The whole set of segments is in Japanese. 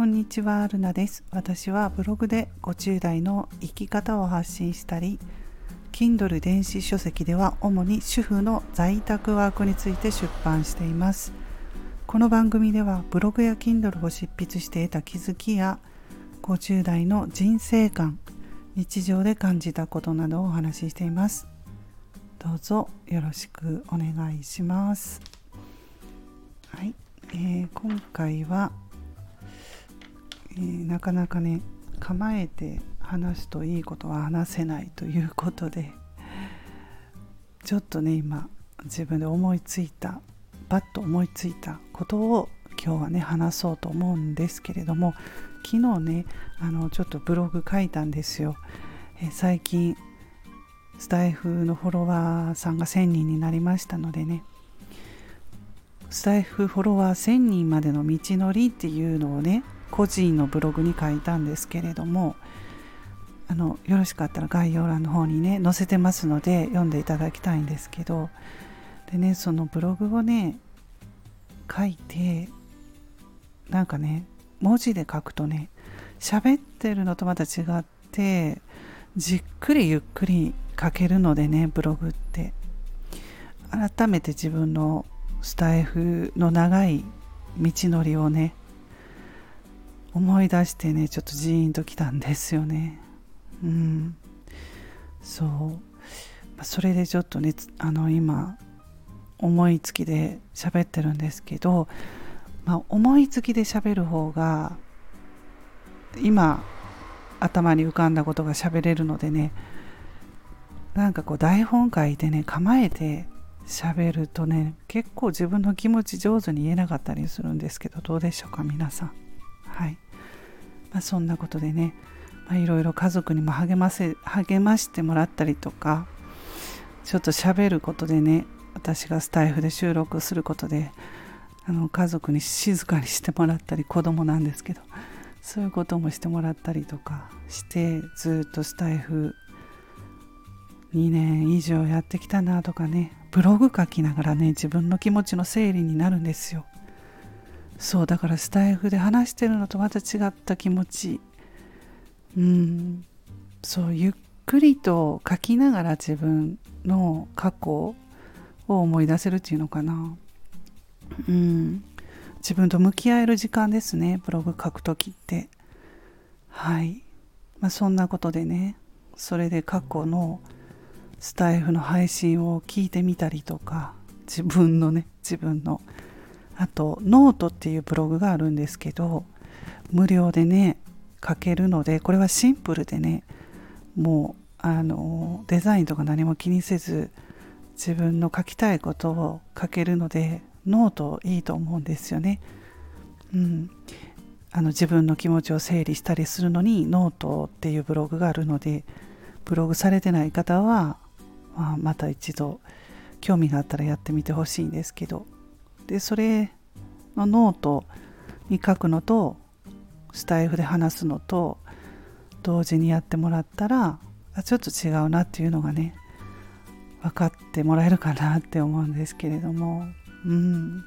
こんにちは、ルナです。私はブログで50代の生き方を発信したり、Kindle 電子書籍では主に主婦の在宅ワークについて出版しています。この番組ではブログや Kindle を執筆して得た気づきや50代の人生観、日常で感じたことなどをお話ししています。どうぞよろしくお願いします。はい、えー、今回はえー、なかなかね構えて話すといいことは話せないということで ちょっとね今自分で思いついたバッと思いついたことを今日はね話そうと思うんですけれども昨日ねあのちょっとブログ書いたんですよ、えー、最近スタイフのフォロワーさんが1000人になりましたのでねスタイフフォロワー1000人までの道のりっていうのをね個人のブログに書いたんですけれどもあのよろしかったら概要欄の方にね載せてますので読んでいただきたいんですけどでねそのブログをね書いてなんかね文字で書くとね喋ってるのとまた違ってじっくりゆっくり書けるのでねブログって。改めて自分のスタイフの長い道のりをね思い出してねちょっとジーンときたんですよね。うん。そう。それでちょっとねあの今思いつきで喋ってるんですけど、まあ、思いつきで喋る方が今頭に浮かんだことが喋れるのでねなんかこう台本書いてね構えて喋るとね結構自分の気持ち上手に言えなかったりするんですけどどうでしょうか皆さん。はい、まあ、そんなことでね、まあ、いろいろ家族にも励ませ励ましてもらったりとかちょっと喋ることでね私がスタイフで収録することであの家族に静かにしてもらったり子供なんですけどそういうこともしてもらったりとかしてずっとスタイフ2年以上やってきたなとかねブログ書きながらね自分の気持ちの整理になるんですよ。そうだからスタイフで話してるのとまた違った気持ち。うん。そうゆっくりと書きながら自分の過去を思い出せるっていうのかな。うん。自分と向き合える時間ですねブログ書く時って。はい、まあ、そんなことでねそれで過去のスタエフの配信を聞いてみたりとか自分のね自分のあとノートっていうブログがあるんですけど無料でね書けるのでこれはシンプルでねもうあのデザインとか何も気にせず自分の書きたいことを書けるのでノートいいと思うんですよね。うん、あの自分の気持ちを整理したりするのにノートっていうブログがあるのでブログされてない方は、まあ、また一度興味があったらやってみてほしいんですけどでそれのノートに書くのとスタエフで話すのと同時にやってもらったらあちょっと違うなっていうのがね分かってもらえるかなって思うんですけれども。うん。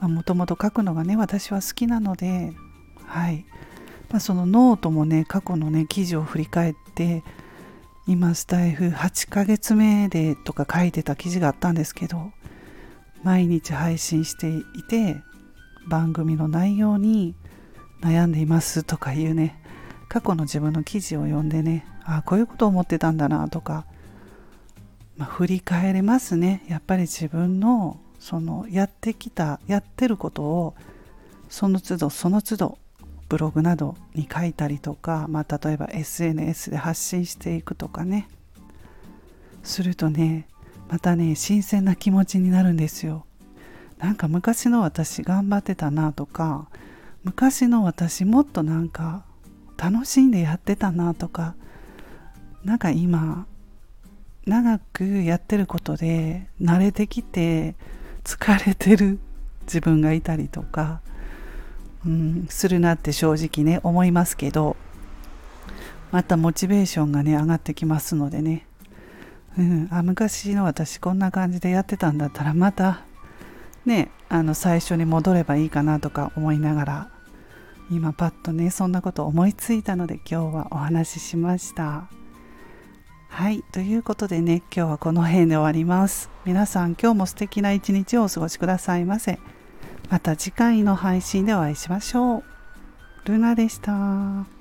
もともと書くのがね私は好きなのではい、まあ、そのノートもね過去のね記事を振り返って今スタエフ8ヶ月目でとか書いてた記事があったんですけど毎日配信していて番組の内容に悩んでいますとかいうね。過去の自分の記事を読んでねあこういうことを思ってたんだなとか、まあ、振り返れますね。やっぱり自分のそのやってきたやってることをその都度その都度ブログなどに書いたりとか、まあ、例えば SNS で発信していくとかね。するとねまたね新鮮な気持ちになるんですよ。なんか昔の私頑張ってたなとか昔の私もっとなんか楽しんでやってたなとかなんか今長くやってることで慣れてきて疲れてる自分がいたりとか、うん、するなって正直ね思いますけどまたモチベーションがね上がってきますのでね。うん、あ昔の私こんな感じでやってたんだったらまたねあの最初に戻ればいいかなとか思いながら今パッとねそんなこと思いついたので今日はお話ししました。はい。ということでね今日はこの辺で終わります。皆さん今日も素敵な一日をお過ごしくださいませ。また次回の配信でお会いしましょう。ルナでした。